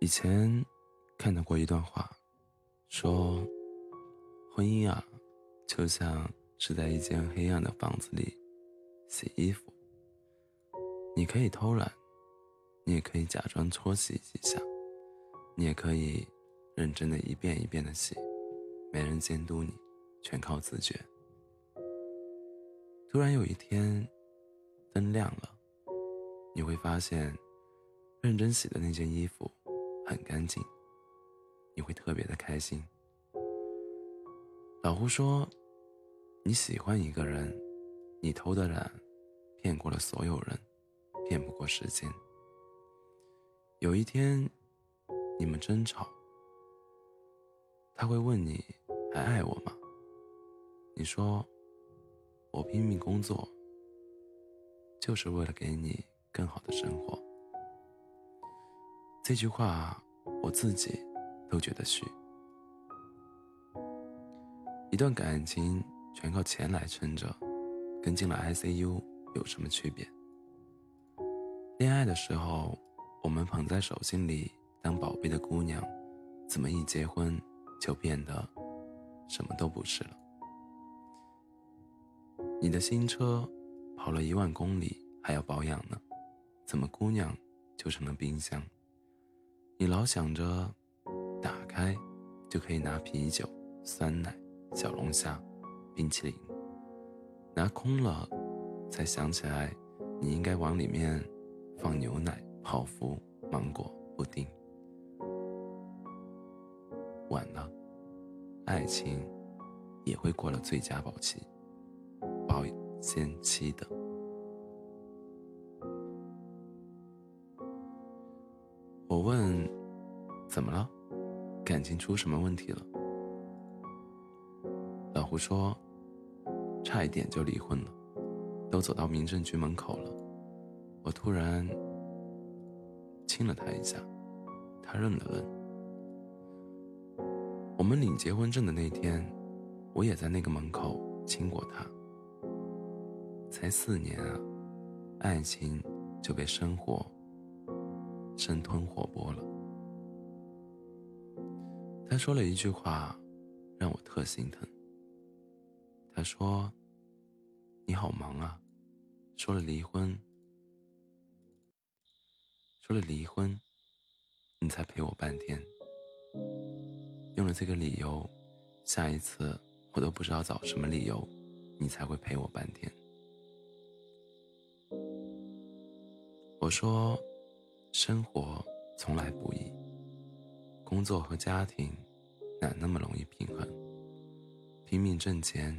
以前看到过一段话，说婚姻啊，就像是在一间黑暗的房子里洗衣服。你可以偷懒，你也可以假装搓洗几下，你也可以认真的一遍一遍的洗，没人监督你，全靠自觉。突然有一天，灯亮了，你会发现，认真洗的那件衣服。很干净，你会特别的开心。老胡说：“你喜欢一个人，你偷的懒，骗过了所有人，骗不过时间。有一天，你们争吵，他会问你还爱我吗？你说：我拼命工作，就是为了给你更好的生活。”这句话我自己都觉得虚。一段感情全靠钱来撑着，跟进了 ICU 有什么区别？恋爱的时候，我们捧在手心里当宝贝的姑娘，怎么一结婚就变得什么都不是了？你的新车跑了一万公里还要保养呢，怎么姑娘就成了冰箱？你老想着，打开就可以拿啤酒、酸奶、小龙虾、冰淇淋，拿空了，才想起来你应该往里面放牛奶、泡芙、芒果、布丁。晚了，爱情也会过了最佳保期、保鲜期的。怎么了？感情出什么问题了？”老胡说：“差一点就离婚了，都走到民政局门口了。”我突然亲了他一下，他愣了愣。我们领结婚证的那天，我也在那个门口亲过他。才四年啊，爱情就被生活。生吞活剥了。他说了一句话，让我特心疼。他说：“你好忙啊，说了离婚，说了离婚，你才陪我半天。用了这个理由，下一次我都不知道找什么理由，你才会陪我半天。”我说。生活从来不易，工作和家庭哪那么容易平衡？拼命挣钱，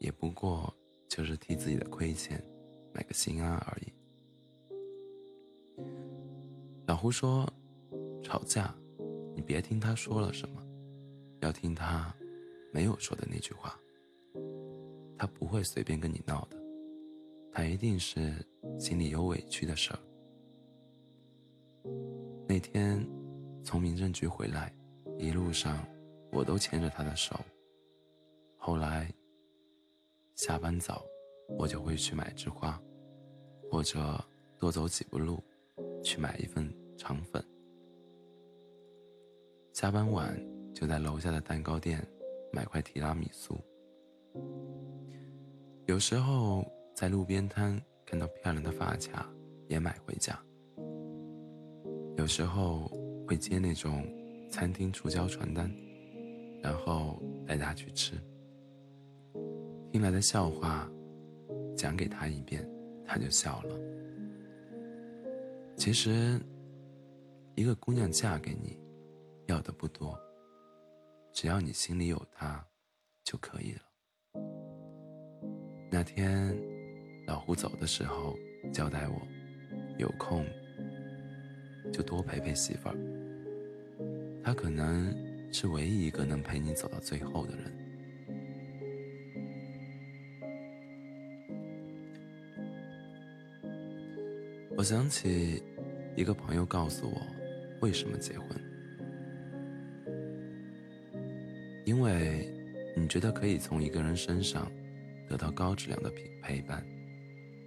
也不过就是替自己的亏欠买个心安而已。老胡说：“吵架，你别听他说了什么，要听他没有说的那句话。他不会随便跟你闹的，他一定是心里有委屈的事儿。”那天从民政局回来，一路上我都牵着他的手。后来下班早，我就会去买枝花，或者多走几步路去买一份肠粉。下班晚就在楼下的蛋糕店买块提拉米苏。有时候在路边摊看到漂亮的发卡，也买回家。有时候会接那种餐厅促销传单，然后带他去吃。听来的笑话讲给他一遍，他就笑了。其实，一个姑娘嫁给你，要的不多，只要你心里有她就可以了。那天老胡走的时候交代我，有空。就多陪陪媳妇儿，她可能是唯一一个能陪你走到最后的人。我想起一个朋友告诉我，为什么结婚？因为你觉得可以从一个人身上得到高质量的陪陪伴，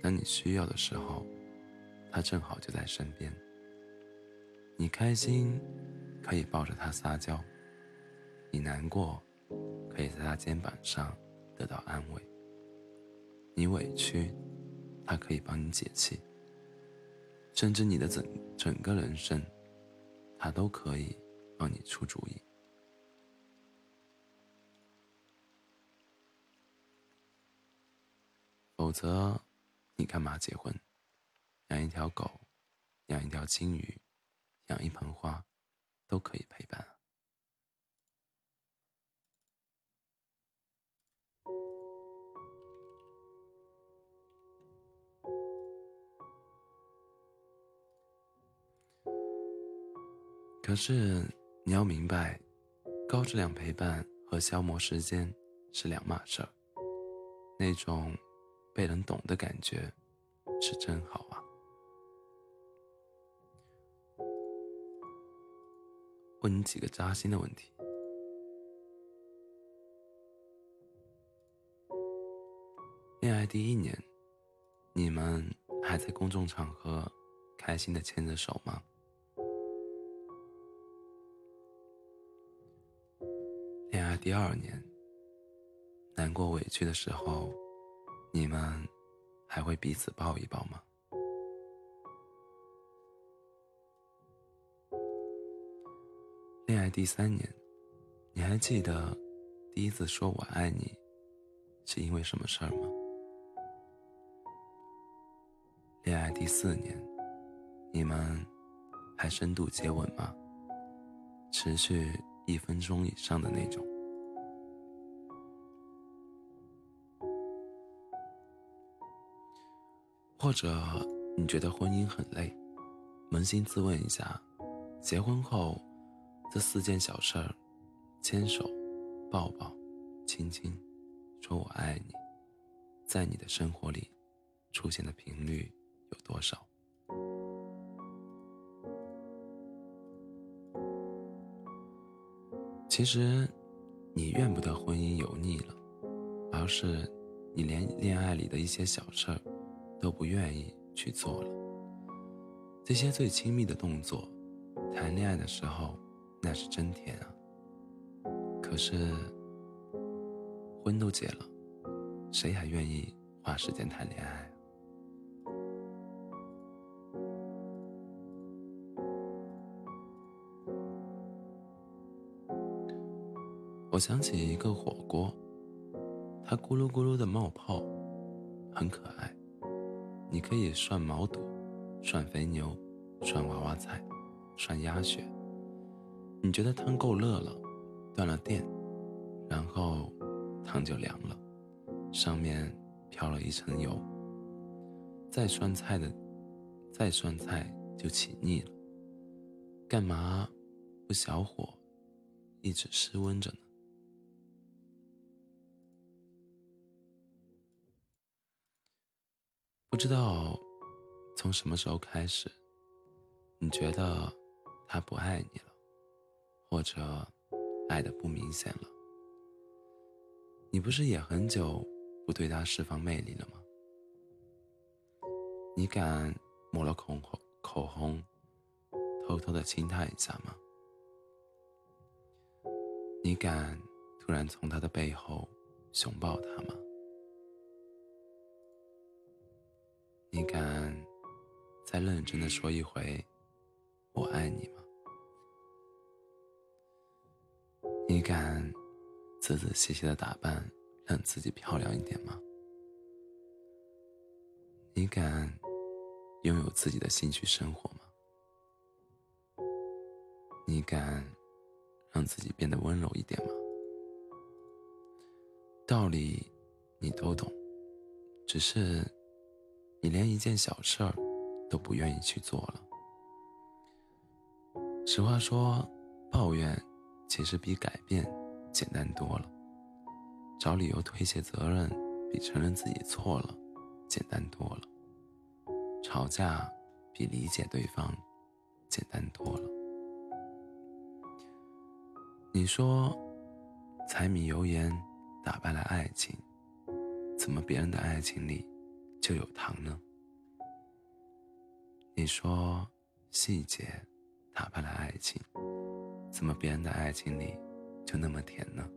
当你需要的时候，他正好就在身边。你开心，可以抱着他撒娇；你难过，可以在他肩膀上得到安慰；你委屈，他可以帮你解气；甚至你的整整个人生，他都可以帮你出主意。否则，你干嘛结婚？养一条狗，养一条金鱼。养一盆花，都可以陪伴。可是你要明白，高质量陪伴和消磨时间是两码事儿。那种被人懂的感觉，是真好问你几个扎心的问题：恋爱第一年，你们还在公众场合开心的牵着手吗？恋爱第二年，难过委屈的时候，你们还会彼此抱一抱吗？恋爱第三年，你还记得第一次说我爱你是因为什么事儿吗？恋爱第四年，你们还深度接吻吗？持续一分钟以上的那种？或者你觉得婚姻很累？扪心自问一下，结婚后。这四件小事儿，牵手、抱抱、亲亲，说我爱你，在你的生活里出现的频率有多少？其实，你怨不得婚姻油腻了，而是你连恋爱里的一些小事儿都不愿意去做了。这些最亲密的动作，谈恋爱的时候。那是真甜啊！可是婚都结了，谁还愿意花时间谈恋爱？我想起一个火锅，它咕噜咕噜的冒泡，很可爱。你可以涮毛肚、涮肥牛、涮娃娃菜、涮鸭血。你觉得汤够热了，断了电，然后汤就凉了，上面飘了一层油。再涮菜的，再涮菜就起腻了。干嘛不小火，一直室温着呢？不知道从什么时候开始，你觉得他不爱你了？或者，爱的不明显了。你不是也很久不对他释放魅力了吗？你敢抹了口红口红，偷偷的亲他一下吗？你敢突然从他的背后熊抱他吗？你敢再认真的说一回“我爱你”吗？你敢仔仔细细的打扮，让自己漂亮一点吗？你敢拥有自己的兴趣生活吗？你敢让自己变得温柔一点吗？道理你都懂，只是你连一件小事儿都不愿意去做了。实话说，抱怨。其实比改变简单多了，找理由推卸责任比承认自己错了简单多了，吵架比理解对方简单多了。你说柴米油盐打败了爱情，怎么别人的爱情里就有糖呢？你说细节打败了爱情，怎么别人的爱情里就那么甜呢？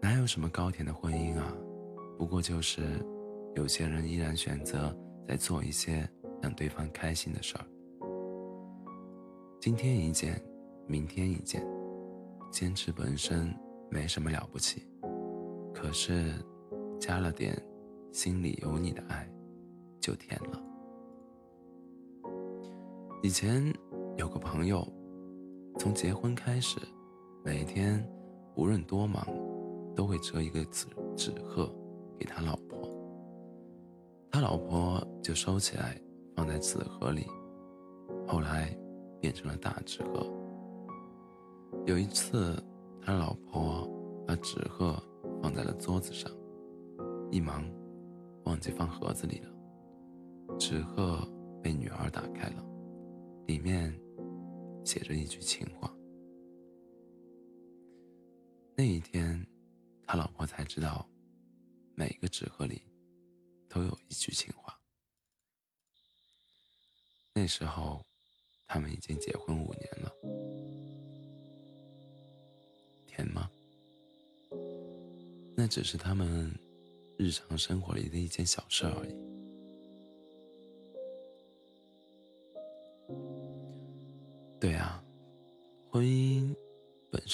哪有什么高甜的婚姻啊？不过就是有些人依然选择在做一些让对方开心的事儿。今天一件，明天一件，坚持本身没什么了不起，可是加了点心里有你的爱，就甜了。以前有个朋友，从结婚开始，每天无论多忙，都会折一个纸纸鹤给他老婆。他老婆就收起来放在纸盒里，后来变成了大纸鹤。有一次，他老婆把纸鹤放在了桌子上，一忙忘记放盒子里了，纸鹤被女儿打开了。里面写着一句情话。那一天，他老婆才知道，每个纸盒里都有一句情话。那时候，他们已经结婚五年了。甜吗？那只是他们日常生活里的一件小事而已。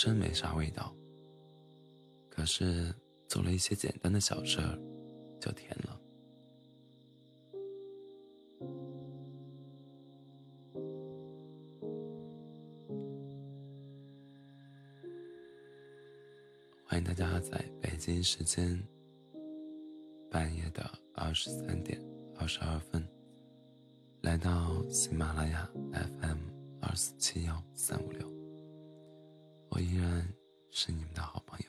真没啥味道，可是做了一些简单的小事儿，就甜了。欢迎大家在北京时间半夜的二十三点二十二分，来到喜马拉雅 FM。二四七幺三五六，我依然是你们的好朋友。